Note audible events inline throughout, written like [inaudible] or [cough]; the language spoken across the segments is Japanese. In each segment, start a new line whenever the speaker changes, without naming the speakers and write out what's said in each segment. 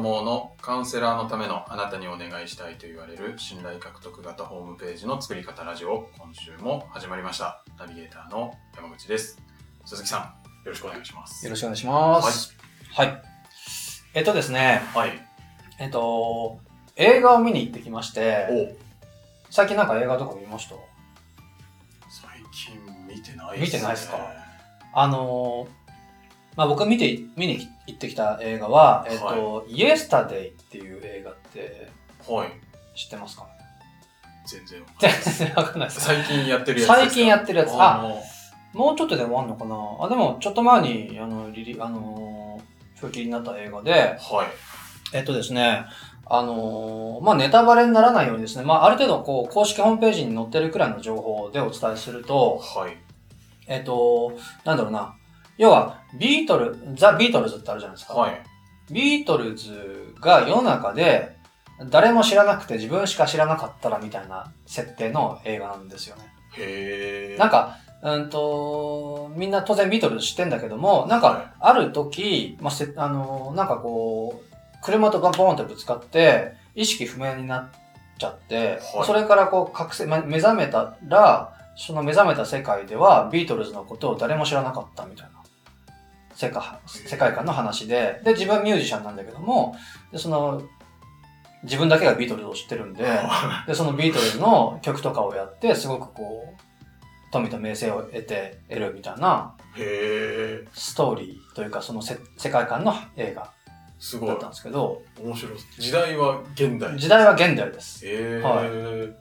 供のカウンセラーのためのあなたにお願いしたいと言われる信頼獲得型ホームページの作り方ラジオ、今週も始まりました。ナビゲーターの山口です。鈴木さん、よろしくお願いします。
よろしくお願いします。はい。えっとですね、
はい。
えっと、映画を見に行ってきまして、
お
最近なんか映画とか見ました？
最近見てない
見てないっすか？あのーまあ僕見て、見に行ってきた映画は、えっと、イエスタデイっていう映画って
はい。
知ってますかね？
全然わかんない [laughs]
全然わかんないです。
最近やってるやつですか？
最近やってるやつ
あ
もうちょっとで終わんのかな？あ、でもちょっと前に、あの、リリ、あのー、表記になった映画で、
はい。
えっとですね、あのーまあ、ネタバレにならないようにですね、まあ、ある程度、こう、公式ホームページに載ってるくらいの情報でお伝えすると、
はい。
えっと、なんだろうな、要は、ビートル、ザ・ビートルズってあるじゃないですか。
はい。
ビートルズが世の中で、誰も知らなくて自分しか知らなかったらみたいな設定の映画なんですよね。
へー。
なんか、うんと、みんな当然ビートルズ知ってんだけども、なん
は
か、ある時、まあ、せあの、なんかこう、車とバンボーンってぶつかって、意識不明になっちゃって、
はい
それからこう、覚醒、ま目覚めたら、その目覚めた世界では、ビートルズのことを誰も知らなかったみたいな。世界世界観の話で、で、自分はミュージシャンなんだけども、で、その、自分だけがビートルズを知ってるんで、[laughs] で、そのビートルズの曲とかをやって、すごくこう、富と名声を得て、得るみたいな。ストーリーというか、そのせ世界観の映画
すごい
だっ。たんですけど、
面白い。時代は現代。
時代は現代です。
へー。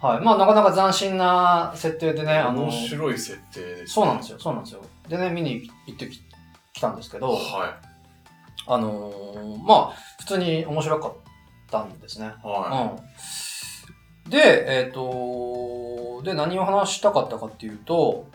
はい。まあ、なかなか斬新な設定でね、あの
面、白い設定です、ね。
そうなんですよ、そうなんですよ。でね、見に行ってききたんですけど、
は
あのーまあ、普通に面白かったんですね。
い。は
うん。で、えっ、と、で、何を話したかったかっていうと、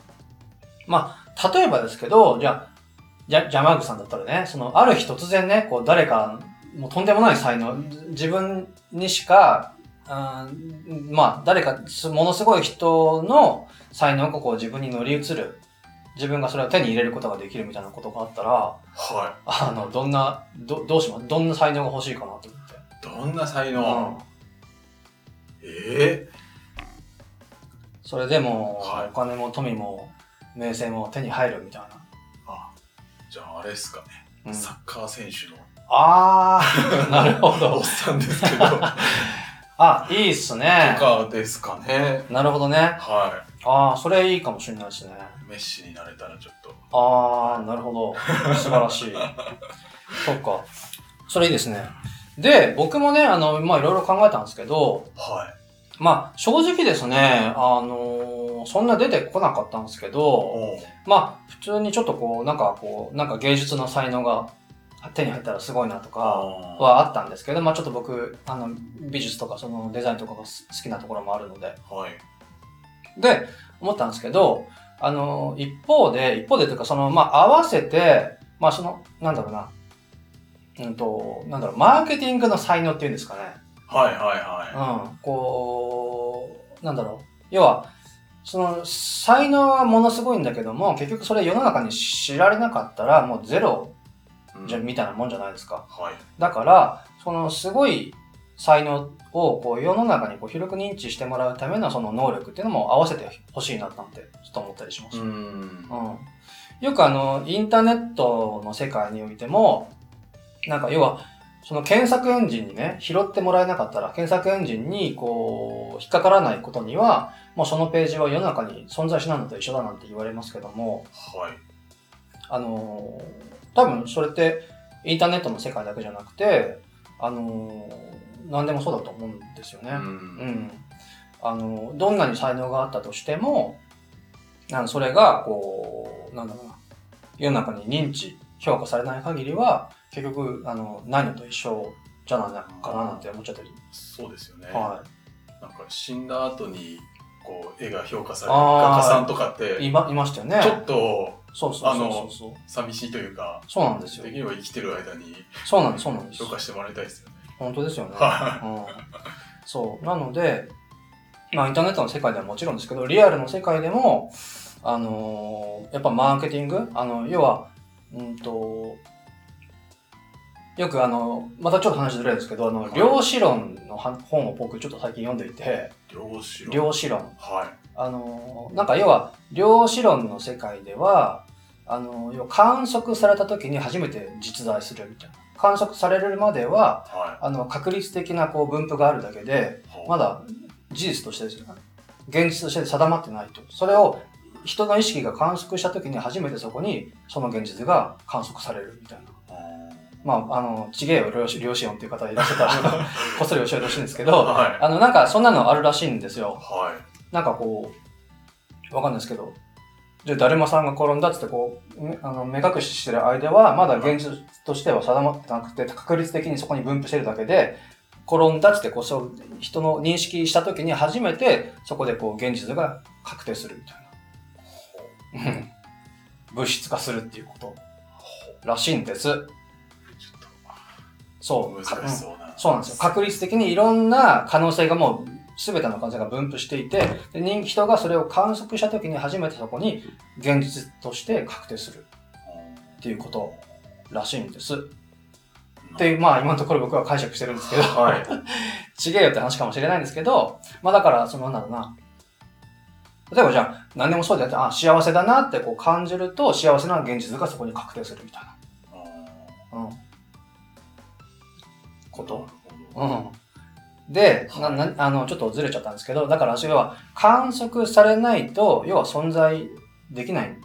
まあ、例えばですけど、じゃあ、じゃ、ジャマーグさんだったらね、その、ある日突然ね、こう、誰か、もうとんでもない才能、自分にしか、うんまあ、誰か、すものすごい人の才能がこう自分に乗り移る。自分がそれを手に入れることができるみたいなことがあったら、
い。は
あの、どんな、ど、どうします？どんな才能が欲しいかなと思って。
い。どんな才
うん
能、え
それでも、
はい
お金も富も名声も手に入るみたい
ー、あ、じゃああれですかね。
な。うん、
サッカー選手の
あー、[laughs] なるほ
おっ
ど。
さんですけど、と [laughs]
あ、いいっすね。
かですかね。
なるほどね。
は
あー、それいいかもしれないですね。
い。メッシになれたらちょっと。
あー、なるほど。素晴らしい。[laughs] そっか。それいいですね。で、僕もね、あの、まあ、いろいろ考えたんですけど、
は
まあ、正直ですね、あのーそんな出てこなかったんですけ
い。
ど、まあ、普通にちょっとこう、なんかこう、なんか芸術の才能が手に入ったらすごいなとか
あ
はあったんですけど、まあちょっと僕、あの、美術とかそのデザインとかがす好きなところもあるので。
ーはい。
で、思ったんですけど、あの、一方で、一方でというか、その、まあ合わせて、まあその、なんだろうな、うんと、なんだろう、マーケティングの才能っていうんですかね。
はいはいは
うん、こう、なんだろう。要は、その、才能はものすごいんだけども、結局それ世の中に知られなかったら、もうゼロ
い。
じゃ、
うん
みたいなもんじゃないですか。
はい。
だから、そのすごい才能をこう世の中にこう広く認知してもらうためのその能力っていうのも合わせてほしいななんてちょっと思ったりします。
う
うん
ん。
よくあの、インターネットの世界においても、なんか要は、その検索エンジンにね、拾ってもらえなかったら、検索エンジンにこう、引っかからないことには、もうそのページは世の中に存在しないのと一緒だなんて言われますけども、
はい。
あのー多分それってインターネットの世界だけじゃなくて、あのー何でもそうだと思うんですよね。
う。
うんん。あのーどんなに才能があったとしても、あのそれが、こう、なんだろうな、世の中に認知、評価されない限りは、結局、あの、何のと一緒じゃないかななんて思っちゃったり。
そうですよね。
はい。
なんか死んだ後に、こう、絵が評価される画家さんとかって、
いま、いましたよね。
ちょっと
そうそうそうそう。
寂しいというか、
そうなんですよ
で。きれば生きてる間に
そうなんです、そうなんです
評。価してもらいたいですよね。
本当ですよね。
は
うん、そう。なので、まあ、インターネットの世界ではもちろんですけど、リアルの世界でも、あのーやっぱマーケティングあの、要は、うんと、よくあの、またちょっと話ずれるんですけど、あの、
はい
量子論のは本を僕ちょっと最近読んでいて、
量子論。
量子論。
はい。
あの、なんか要は、量子論の世界では、あの、要は観測された時に初めて実在するみたいな。観測されるまでは、
は
あの、確率的なこう分布があるだけで、
い。
まだ事実としてですよね。現実として定まってないと。それを人の意識が観測した時に初めてそこにその現実が観測されるみたいな。まあ、あの、ちげえよ、量子音っていう方いらっしゃったら、[laughs] こっそり教えてほしいんですけど、
はい。
あの、なんかそんなのあるらしいんですよ。
はい。
なんかこう、わかんないですけど、じゃあ、だるまさんが転んだっつってこう、めあの目隠ししてる間は、まだ現実としては定まってなくて、確率的にそこに分布してるだけで、転んだっつってこう、そう、人の認識した時に初めて、そこでこう、現実が確定するみたいな。うん物質化するっていうことらしいんです。そう。
と難しそうな。
そうなんですよ。確率的にいろんな可能性がもう、すべての可能性が分布していて、で人人がそれを観測したときに初めてそこに現実として確定するっていうことらしいんです。っていう、まあ今のところ僕は解釈してるんですけど、
はい。[laughs]
ちげえよって話かもしれないんですけど、まあだから、そのなんだろうな。例えばじゃあ、何でもそうでやって、あ、幸せだなってこう感じると、幸せな現実がそこに確定するみたいな。うん。こと。うん。で、な、な、あの、ちょっとずれちゃったんですけど、だから、それは観測されないと、要は存在できない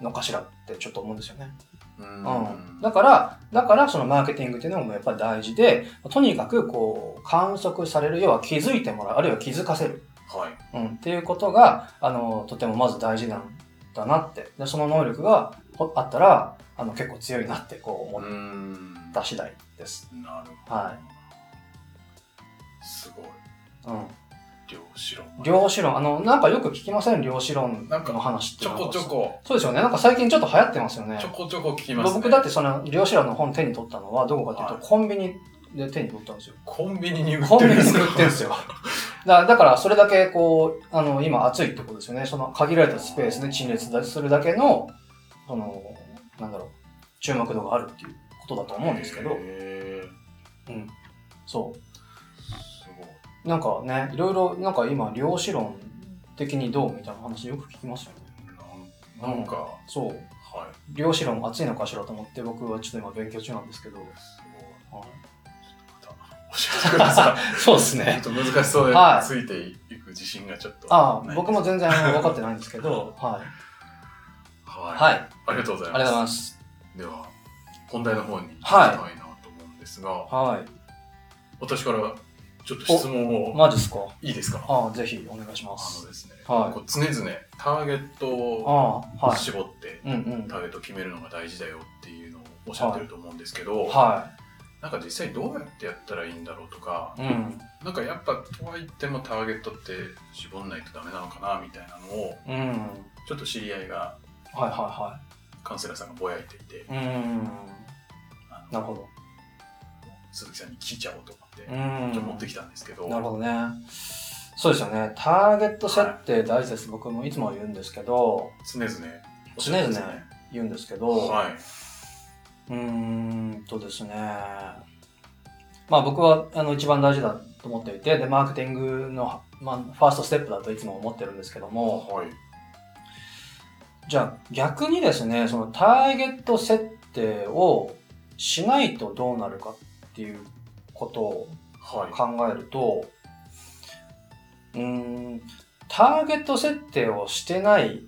のかしらってちょっと思うんですよね。
う
うん。だから、だからそのマーケティングっていうのもやっぱり大事で、とにかくこう、観測される、要は気づいてもらう、あるいは気づかせる。
はい。
うん。っていうことが、あの、とてもまず大事なんだなって。で、その能力がほあったら、あの、結構強いなってこう思っ
ん
た次第です。
なるほど。。
はい
すごい。
うん。
量子論。
量子論、あの、なんかよく聞きません？量子論
なんか
の話って
ちょこちょ。こ、
そうですよね。なんか最近ちょっと流行ってますよね
ちょ。こちょこ聞きますね。
僕だってその量子論の本手に取ったのはどこかっていうと、
はい
コンビニで手に取ったんですよ。
コンビニに売っ
コン
てるんですか？
ビニで売ってるんですよ。[laughs] だからだからそれだけこう、あの、今暑いってことですよね。その限られたスペースで陳列するだけの、その、なんだろう、注目度があるっていうことだと思うんですけど、
へ
うん。そ。う。なんかね、いろいろ、なんか今、量子論的にどうみたいな話よく聞きますよね。
なんか、は
そう。
い。
量子論熱いのかしらと思って僕はちょっと今勉強中なんですけど。
すごい。
はい
ちょっとまた教えてください。[laughs]
そうですね。
ちょっと難しそうで、
はい
ついていく自信がちょっと
ああ、僕も全然分かってないんですけど、[laughs] はい。
はい。
はい。
ありがとうございます。
ありがとうございます。
では、本題の方に行き
はい
たいなと思うんですが、
はい。
私からちょっと質問を
マジっすか？
いいですか？
ああ、ぜひお願いしま
あ
す
の。ですね、
はい
こう常々ターゲット
あ
を
あ、はい。
絞って、
うんうん。
ターゲットを決めるのが大事だよっていうのをおっしゃってると思うんですけど、
は
なんか実際どうやってやったらいいんだろうとか、
い。うん。
なんかやっぱとはいってもターゲットって絞んないとダメなのかなみたいなのを
うん。
ちょっと知り合いが
はいは
カウンセラーさんがぼやいていて、
いはい。うん。なるほど。
鈴木さんに聞いちゃおうと思って、持ってきたんですけど、
なるほどね。そうですよね。ターゲット設定大事です。僕もいつも言うんですけど、
常々
常々言うんですけど、
はい。
うーんとですね。まあ僕はあの一番大事だと思っていて、で、マーケティングの、まあ、ファーストステップだといつも思ってるんですけども、
はい。
じゃあ逆にですね、そのターゲット設定をしないとどうなるかっていうことを
はい。
考えると、うーん、ターゲット設定をしてない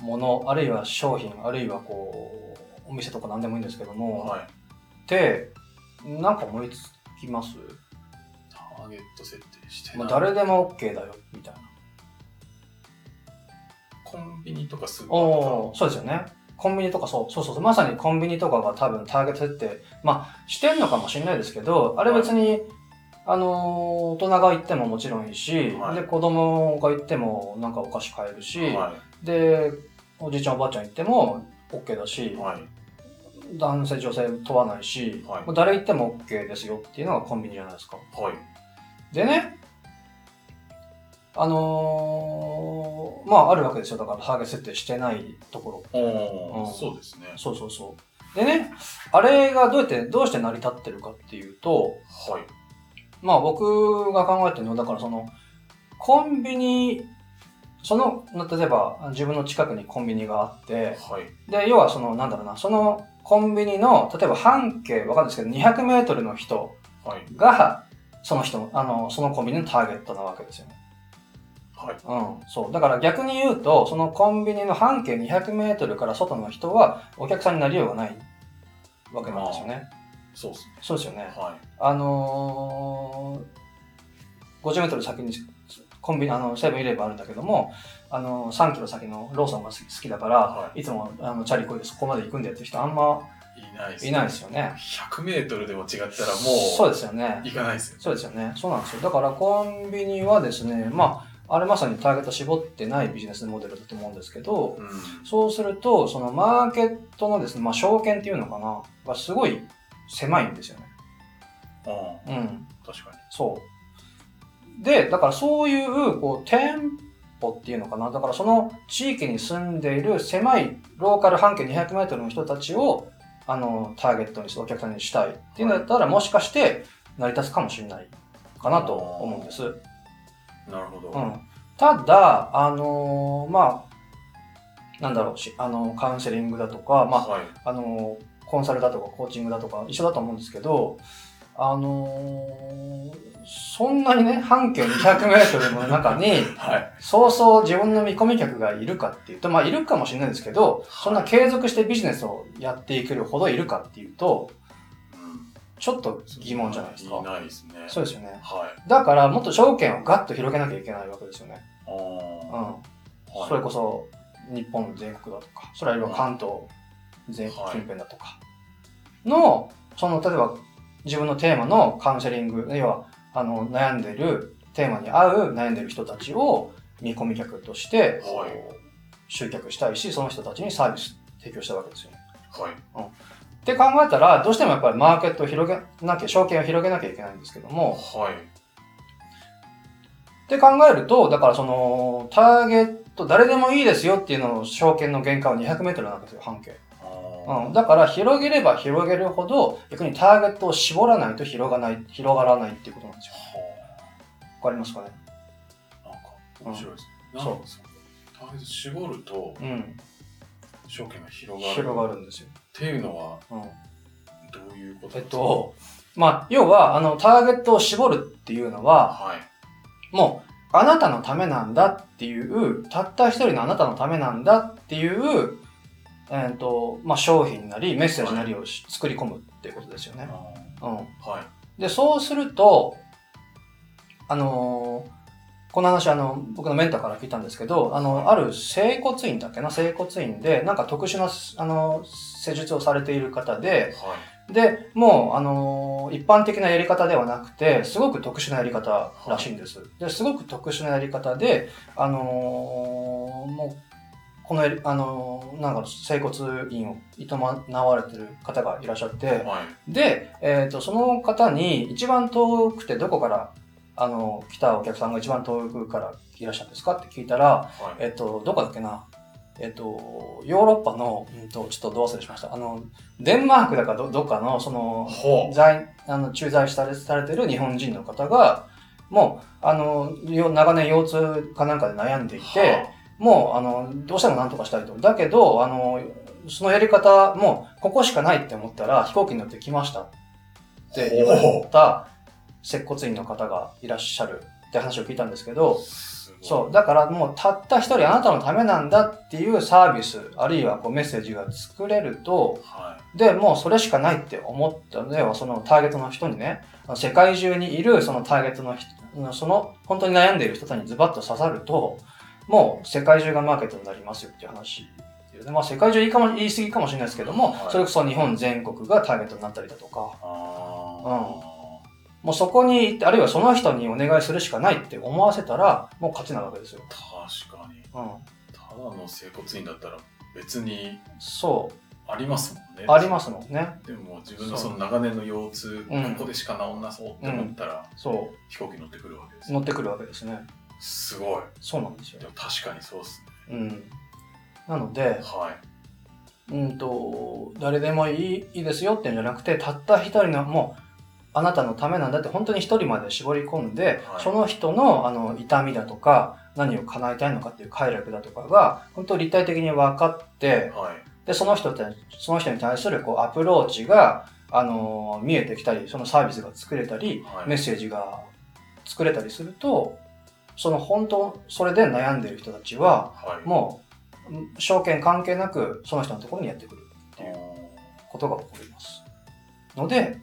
もの、あるいは商品、あるいはこう、お店とか何でもいいんですけども、
はい。
って、なんか思いつきます？
ターゲット設定して
まあ、
ない
誰でも OK だよ、みたいな。
コンビニとかスーパーと
おーそうですよね。コンビニとかそう、そうそうそう、まさにコンビニとかが多分ターゲット設定、まあ、してんのかもしれないですけど、あれ別に、あのー大人が行ってももちろんいいし、
はい
で、子供が行ってもなんかお菓子買えるし、
か。は
で、おじいちゃんおばあちゃん行っても OK だし
い。、はい。
男性女性問わないし、
はい
もう誰行っても OK ですよっていうのがコンビニじゃないですか。
はい。
でね、あのーまああるわけですよ。だからターゲット設定してないところ。うん
そうですね。
そうそうそう。でね、あれがどうやって、どうして成り立ってるかっていうと、
はい。
まあ僕が考えてるのは、だからその、コンビニ、その、例えば自分の近くにコンビニがあって、
はい。
で、要はその、なんだろうな、そのコンビニの、例えば半径、わかんないですけど、200メートルの人
はい。
が、その人の、あの、そのコンビニのターゲットなわけですよね。
はい。
うん。そう。だから逆に言うと、そのコンビニの半径200メートルから外の人は、お客さんになりようがないわけなんですよね。
そうですね。
そうですよね。
はい。
あのー、50メートル先にコンビニ、あの、セブンイレブンあるんだけども、あのー、3キロ先のローソンが好きだから、、
はい
つもあのチャリこいでそこまで行くんだよって人あんま
いないです
いないですよね。
100メートルでも違ったらもう、
そうですよね。
行かないですよ。
そうですよね。そうなんですよ。だからコンビニはですね、まあ、あれまさにターゲット絞ってないビジネスモデルだと思うんですけど、
うん。
そうすると、そのマーケットのですね、まあ、証券っていうのかな、がすごい狭いんですよね。
ああ、
うん。
確かに。
そう。で、だからそういう、こう、店舗っていうのかな？だからその地域に住んでいる狭いローカル半径200メートルの人たちを、あの、ターゲットにしてお客さんにしたいっていうんだったら、もしかして成り立つかもしれないかなと思うんです。
なるほど。
うん。ただ、あのーまあ、なんだろうし、あの、カウンセリングだとか、まあ、
はい。
あの、コンサルだとかコーチングだとか一緒だと思うんですけど、あのーそんなにね、半径200メートルの中に、[laughs]
はい。
そうそう自分の見込み客がいるかっていうと、まあいるかもしれないんですけど、そんな継続してビジネスをやっていけるほどいるかっていうと、
うん。
ちょっと疑問じゃないです
い
か。
ないですね。
そうですよね。
はい。
だから、もっと条件をガッと広げなきゃいけないわけですよね。
あ
うん。それこそ日本全国だとか、それは関東全
はい
近辺だとかの、その例えば自分のテーマのカウンセリング、要はあの悩んでるテーマに合う悩んでる人たちを見込み客として、
はい
集客したいし、その人たちにサービス提供したいわけですよね。
はい。
って考えたら、どうしてもやっぱりマーケットを広げなきゃ、証券を広げなきゃいけないんですけども、
はい。
って考えると、だからその、ターゲット、誰でもいいですよっていうのの証券の限界は200メートルなんですよ、半径。
あ
うん。だから広げれば広げるほど、逆にターゲットを絞らないと広がない、広がらないっていうことなんですよ。わかりますかね？
あ。なんか、面白いですね。
そう
なんかそう。ターゲット絞ると、
うん。
証券が広がる。
広がるんですよ。
っていうのは、
うん。
どういうこと？
えっ
ですか、
と、まあ、要は、あの、ターゲットを絞るっていうのは、
はい。
もう、あなたのためなんだっていう、たった一人のあなたのためなんだっていう、えっ、と、まあ、商品なりメッセージなりをし作り込むっていうことですよね。うん。
はい。
で、そうすると、あのーこの話、あの、僕のメンターから聞いたんですけど、あの、ある整骨院だっけな、整骨院で、なんか特殊な、あの、施術をされている方で、
はい。
で、もう、あのー一般的なやり方ではなくて、すごく特殊なやり方らしいんです。で、すごく特殊なやり方で、あのーもう、このあのーなんか、整骨院を営われてる方がいらっしゃって、
はい。
で、えっ、と、その方に一番遠くてどこから、あの、来たお客さんが一番遠くからいらっしゃるんですかって聞いたら、
はい。
えっ、と、どこだっけな？えっ、と、ヨーロッパの、うんと、ちょっとどう忘れしました。あの、デンマークだかどどっかの、その。在、あの、駐在されされてる日本人の方が、もう、あの、よ長年腰痛かなんかで悩んでいて、
は
もう、あの、どうしても何とかしたいと。だけど、あの、そのやり方、もう、ここしかないって思ったら、飛行機に乗って来ましたって言われた接骨院の方がいらっしゃるって話を聞いたんですけど、そう。だからもう、たった一人あなたのためなんだっていうサービス、あるいはこうメッセージが作れると、
は
で、もうそれしかないって思ったので、そのターゲットの人にね、世界中にいるそのターゲットの人、その本当に悩んでいる人たちにズバッと刺さると、もう世界中がマーケットになりますよっていう話で。まあ世界中言いかも言い過ぎかもしれないですけども、
はい
それこそ日本全国がターゲットになったりだとか、
い。あ
もうそこに行って、あるいはその人にお願いするしかないって思わせたら、もう勝ちなわけですよ。
あ。確かに。
うん。
ただの整骨院だったら別に
そ
ありますもんね。
う。ありますもんね。
でも自分のその長年の腰痛、
うん
ここでしか治んなそうって思ったら、
そ
飛行機乗ってくるわけです
う。
よ。
乗ってくるわけですね。
すごい。
そうなんですよ
で。も確かにそうっすね。
うん。なので、
はい。
うんと、誰でもいいいいですよっていうんじゃなくて、たった一人の、もう、あなたのためなんだって本当に一人まで絞り込んで、
はい
その人のあの痛みだとか、何を叶えたいのかっていう快楽だとかが、本当立体的に分かって、
はい。
で、その人って、その人に対するこうアプローチが、あのー見えてきたり、そのサービスが作れたり、
はい
メッセージが作れたりすると、その本当、それで悩んでる人たちは、
はい。
もう、うん証券関係なく、その人のところにやってくるっていうことが起こります。ので、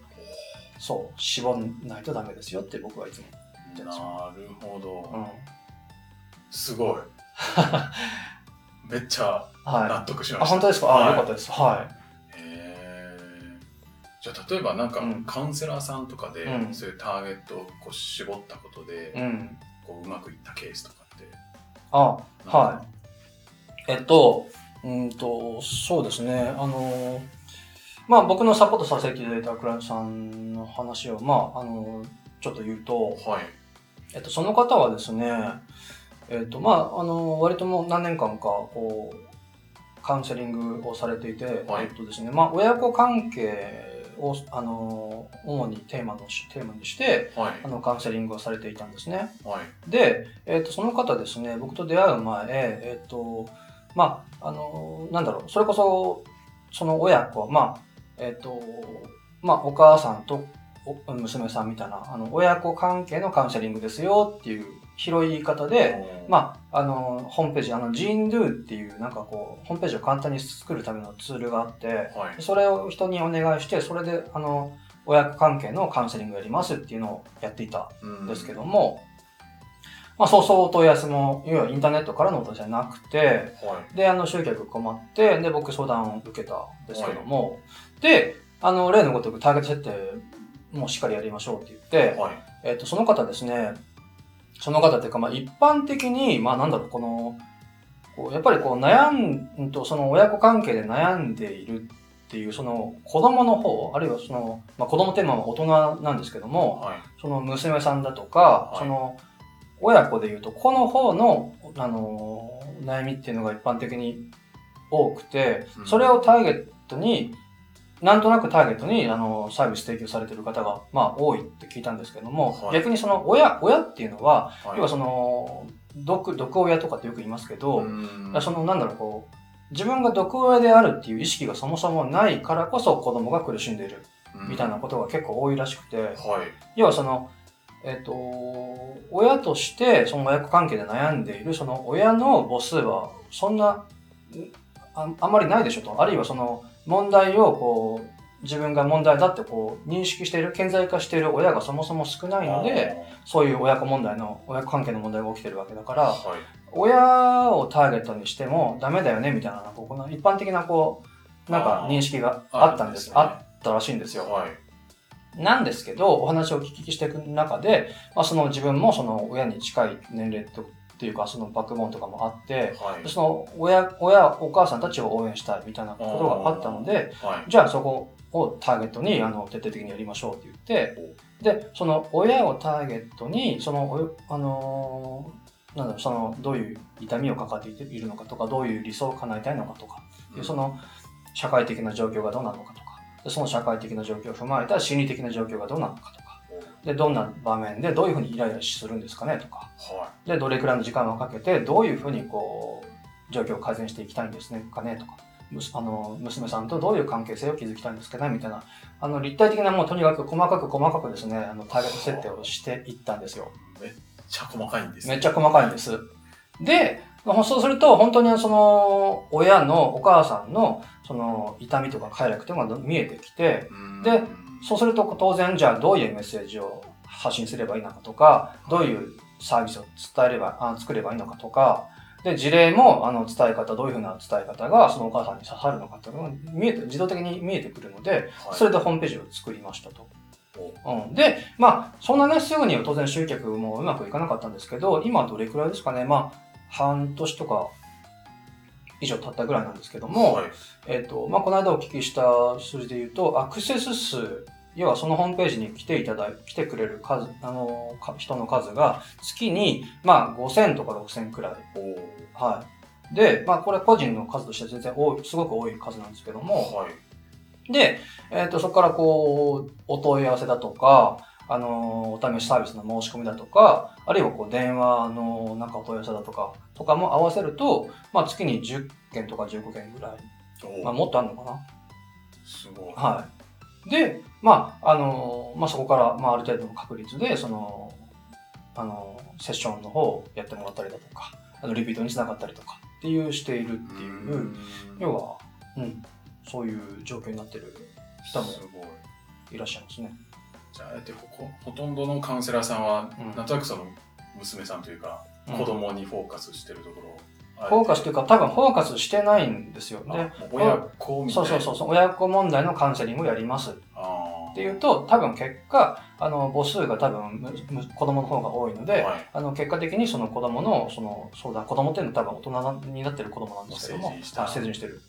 そう、絞んないとダメですよって僕はいつも。
なるほど。
うん。
すごい。[laughs] めっちゃ納
はい。あ、
得しました。
本当ですか？あ、
はい
よかったです。は
へーじゃあ例えばなんか
うん
カウンセラーさんとかで、
うん
そういうターゲットをこう絞ったことで、
い。うん。
こううまくいったケースとかって
あ、はい。えっと、うんと、そうですね。あの、まあ僕のサポートさせていただいたクライアントさんの話を、まあ、あの、ちょっと言うと、
はい。
えっと、その方はですね、えっと、まあ、あの、割ともう何年間か、こう、カウンセリングをされていて、
はい。
えっとですね、まあ、親子関係を、あの、主にテーマのし、テーマにして、
はい。
あの、カウンセリングをされていたんですね。
はい。
で、えっとその方ですね、僕と出会う前、えっとまあ、あの、なんだろう、それこそ、その親子、まあ、えっとまあ、お母さんとお娘さんみたいな、あの、親子関係のカウンセリングですよっていう広い言い方で、まあ、あの、ホームページ、あの、ジーンドゥっていう、なんかこう、ホームページを簡単に作るためのツールがあって、
あはい。
それを人にお願いして、それで、あの、親子関係のカウンセリングをやりますっていうのをやっていた
うん
ですけども、まあ、そうそうお問い合わせも、いわゆるインターネットからのお問い合わせじゃなくて、
はい。
で、あの、集客困って、で、僕相談を受けたんですけども、で、あの、例のごとくターゲット設定もしっかりやりましょうって言って、
はい。
えっ、と、その方ですね、その方っていうか、まあ、一般的に、まあ、なんだろう、この、こうやっぱりこう悩ん、うんと、その親子関係で悩んでいるっていう、その子供の方、あるいはその、まあ、子供テーマは大人なんですけども、
はい。
その娘さんだとか、
はい。
その親子で言うと、この方の、あのー悩みっていうのが一般的に多くて
う、ん。
それをターゲットに、なんとなくターゲットに、あの、サービス提供されてる方が、まあ、多いって聞いたんですけども、
はい。
逆にその親、親っていうのは、
はい。
要はその、毒、毒親とかってよく言いますけど、
うん。
その、なんだろう、こう、自分が毒親であるっていう意識がそもそもないからこそ子供が苦しんでいるみたいなことが結構多いらしくて、
はい。
要はその、えっ、と、親としてその親子関係で悩んでいるその親の母数はそんな、んああんまりないでしょと。あるいはその問題をこう、自分が問題だってこう認識している、顕在化している親がそもそも少ないので、そういう親子問題の、親子関係の問題が起きてるわけだから、
はい。
親をターゲットにしてもダメだよねみたいな、こうこの一般的なこう、なんか認識があったんです。あ
ね。
ったらしいんですよ。
はい。
なんですけど、お話をお聞きしていく中で、まあ、その自分もその親に近い年齢とっていうか、そのバックボーンとかもあって、
はい。
その親、親、お母さんたちを応援したいみたいなことがあったので、
はい。
じゃあそこをターゲットにあの徹底的にやりましょうって言って、で、その親をターゲットに、その、おあのーなんだろう、その、どういう痛みを抱えているのかとか、どういう理想を叶えたいのかとか、でその社会的な状況がどうなのかとか、でその社会的な状況を踏まえた心理的な状況がどうなのかとか、で、どんな場面でどういうふうにイライラするんですかねとか、
は
で、どれくらいの時間をかけて、どういうふうにこう、状況を改善していきたいんですねかねとか、あの、娘さんとどういう関係性を築きたいんですかねみたいな、あの、立体的なもうとにかく細かく細かくですね、あの、ターゲット設定をしていったんですよ。
いめっちゃ細かいんです
めっちゃ細かいんです。で、まあそうすると、本当にその、親の、お母さんの、その、痛みとか快楽というのが見えてきて、でそうすると当然、じゃあどういうメッセージを発信すればいいのかとか、どういうサービスを伝えれば、あ作ればいいのかとか、で、事例も、あの、伝え方、どういうふうな伝え方が、そのお母さんに刺さるのかっていうのが見えて、自動的に見えてくるので、
はい。
それでホームページを作りましたと。
お。
うん、で、まあ、そんなね、すぐには当然集客もうまくいかなかったんですけど、今どれくらいですかね、まあ、半年とか以上経ったぐらいなんですけども、
はい
えっ、と、まあ、この間お聞きした数字で言うと、アクセス数、要はそのホームページに来ていただい、来てくれる数、あの、か人の数が月に、まあ、5000とか6000くらい。はい。で、まあこれ個人の数としては全然多い、すごく多い数なんですけども、
はい。
で、えっ、と、そこからこう、お問い合わせだとか、あのーお試しサービスの申し込みだとか、あるいはこう、電話のなんかお問い合わせだとか、とかも合わせると、まあ月に10件とか15件ぐらい、
お
まあもっとあるのかな
すごい。
はい。で、まあ、あのーまあそこから、まあある程度の確率で、その、あのーセッションの方をやってもらったりだとか、あの、リピートにつながったりとかっていうしているっていう、
ん
要は、うん、そういう状況になってる人も
い。
いらっしゃいますね。
じゃあ、あえてほとんどのカウンセラーさんは、
うん
なんとなくその娘さんというか、
うん
子供にフォーカスしてるところ
フォーカスというか、多分フォーカスしてないんですよ。で、
あ親子みたいな。
そうそうそう親子問題のカウンセリングをやりますっ
あ
ていうと、多分結果、あの、母数が多分子供の方が多いので、
はい。
あの、結果的にその子供の、その、相談、子供っていうのは多分大人になってる子供なんですけども、
成人し
てる。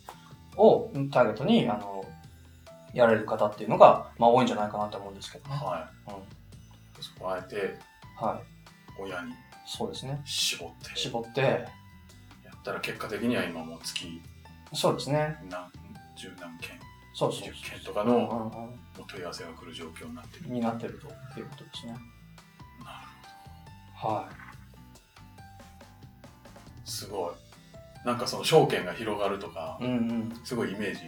をターゲットに、あの、やられる方っていうのが、まあ多いんじゃないかなと思うんですけどね。
はい。
うん
そこをあえて
はい。
親に
そうですね。
絞って
絞って、
やったら結果的には今もう月
そうですね。
何十何件
そうそう
20件とかのお問い合わせが来る状況になってる。
うん。になってるということですね。
なる
は
すごい。なんかその証券が広がるとか
い。、うんうん。
すごいイメージ、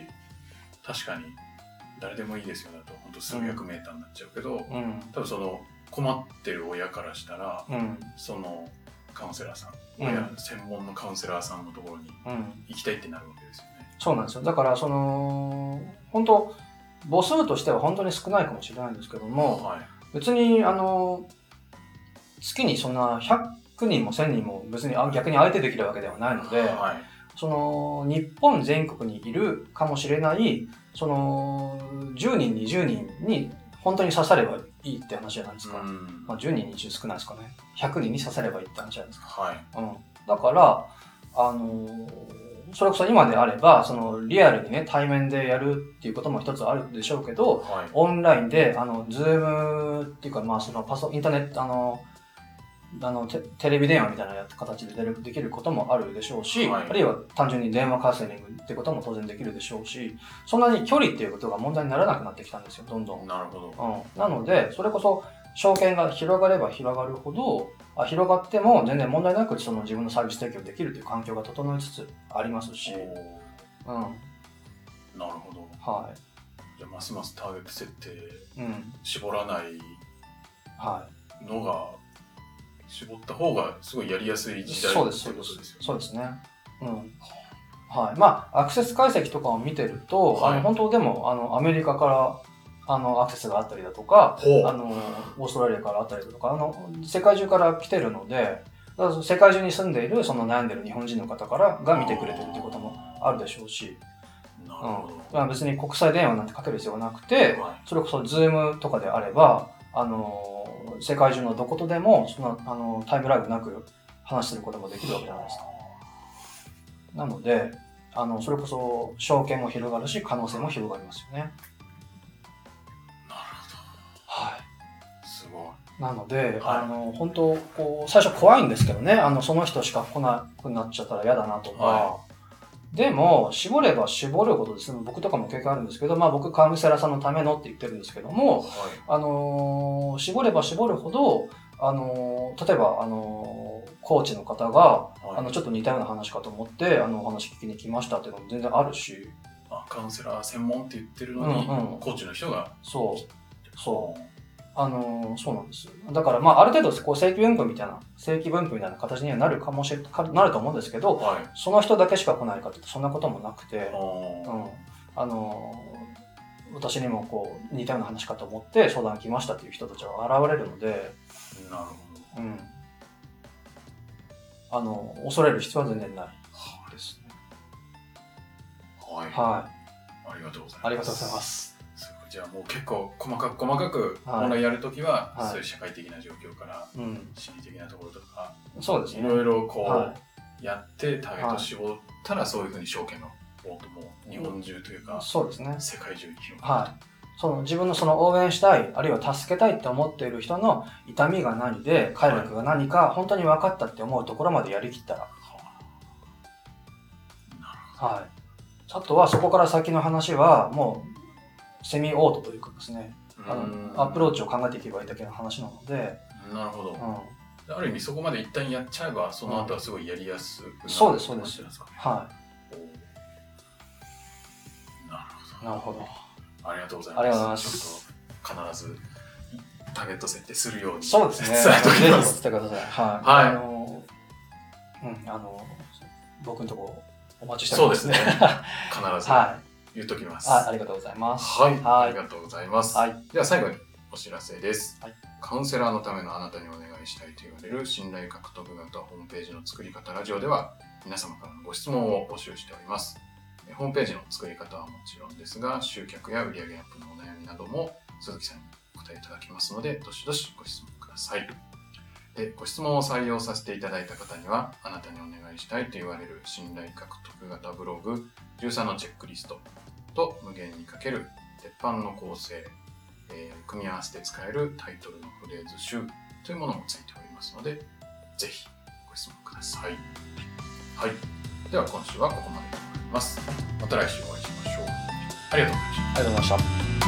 確かに誰でもいいですよだと、本当数百メーターになっちゃうけど、
うん。
多分その困ってる親からしたら、
うん。
そのカウンセラーさん、
うん
親専門のカウンセラーさんのところに
うん。
行きたいってなるわけですよね。
そうなんですよ。だから、その、本当母数としては本当に少ないかもしれないんですけども、
はい。
別に、あの、月にそんな100人も1000人も別にあ逆に相手できるわけではないので、
はい。
その、日本全国にいるかもしれない、その、10人、20人に本当に刺さればいいって話じゃないですか。
うん
まあ、10人に1少ないですかね。100人に刺さればいいって話じゃないですか。
はい。
うん。だから、あのーそれこそ今であれば、その、リアルにね、対面でやるっていうことも一つあるでしょうけど、
はい。
オンラインで、あの、ズームっていうか、まあ、その、パソ、インターネット、あの、あのテ、テレビ電話みたいなや形でできることもあるでしょうし、
はい
あるいは単純に電話カウンセリングってことも当然できるでしょうし、そんなに距離っていうことが問題にならなくなってきたんですよ、どんどん。
なるほど。
うん、なので、それこそ、証券が広がれば広がるほど、あ広がっても全然問題なくその自分のサービス提供できるという環境が整いつつありますし、うん、は
なるほど。
い。
じゃあ、ますますターゲット設定
うん、
絞らない
は
のが、絞った方がすごいやりやすい
い。
時代
そうです、
って
そうです
ことですよね。。
そうですね。うん。はい。まあ、アクセス解析とかを見てると、
はい
あの本当でも、あの、アメリカから、あの、アクセスがあったりだとか、あの、オーストラリアからあったりだとか、あの、世界中から来てるので、世界中に住んでいる、その悩んでる日本人の方からが見てくれてるっていうこともあるでしょうし、うん別に国際電話なんてかける必要がなくて、
はい
それこそズームとかであれば、あの、世界中のどことでも、その、あの、タイムラグなく話することもできるわけじゃないですか。なので、あの、それこそ、証券も広がるし、可能性も広がりますよね。
なる
はい。
ほど。すごい。
なので、
はい
あの、本当こう、最初怖いんですけどね、あの、その人しか来なくなっちゃったら嫌だなとか、
は
でも、絞れば絞るほどですね、僕とかも経験あるんですけど、まあ僕カウンセラーさんのためのって言ってるんですけども、
はい。
あのー絞れば絞るほど、あのー例えば、あのーコーチの方が、
はい
あの、ちょっと似たような話かと思って、あの、お話聞きに来ましたっていうのも全然あるし、
あカウンセラー専門って言ってるのに、
うんうん
コーチの人が。
そう、そう。あのーそうなんです。だから、まあ、ある程度、こう、正規分布みたいな、正規分布みたいな形にはなるかもしれ、かなると思うんですけど、
はい。
その人だけしか来ないかっていうと、そんなこともなくて、うん。あのー私にもこう、似たような話かと思って相談来ましたっていう人たちは現れるので、
なるほど。
うん。あの、恐れる必要は全然ないですね。
はい。
はい。
ありがとうございます。
ありがとうございま。す。
じゃあもう結構細かく細かく
はい
本来やるときは、
はい
そういう社会的な状況から
うん。
心理的なところとか、
そうですね。
いろいろこう、
は
やってターゲットを絞ったら、そういうふうに証券のボートも日本中というか、
い。そうですね。
世界中に広
は
がる
い。その自分のその応援したい、あるいは助けたいって思っている人の痛みが何で、快楽が何か、本当に分かったって思うところまでやりきったら、はい。あとはそこから先の話は、もう、セミオートというかですね、あ
うん
のアプローチを考えていけばいいだけの話なので、
なるほど。
うん、
ある意味そこまで一旦やっちゃえば、その後はすごいやりやすくなる
そうですそうですは
おーなるほ
い。なるほど。
ど。ありがとうございます。
ありがとうございます
ちょっと必ずターゲット設定するように
そうですね。
伝えておきます。
はい。
はい
あの、うん、あの、僕のとこお待ちしております。
そうですね。必ず [laughs]
はい。
言っときます。
あありがとうございます。
はい、
はい
ありがとうございます。
はい。
では最後にお知らせです、
はい
カウンセラーのためのあなたにお願いしたいと言われる信頼獲得型ホームページの作り方ラジオでは皆様からのご質問を募集しております。えホームページの作り方はもちろんですが、集客や売上アップのお悩みなども鈴木さんにお答えいただきますので、どしどしご質問ください。で、ご質問を採用させていただいた方には、あなたにお願いしたいと言われる信頼獲得型ブログ13のチェックリストと無限にかける鉄板の構成、えー組み合わせて使えるタイトルのフレーズ集というものもついておりますので、ぜひご質問ください。はい。では今週はここまでとなります。また来週お会いしましょう。ありがとうございました。
ありがとうございました。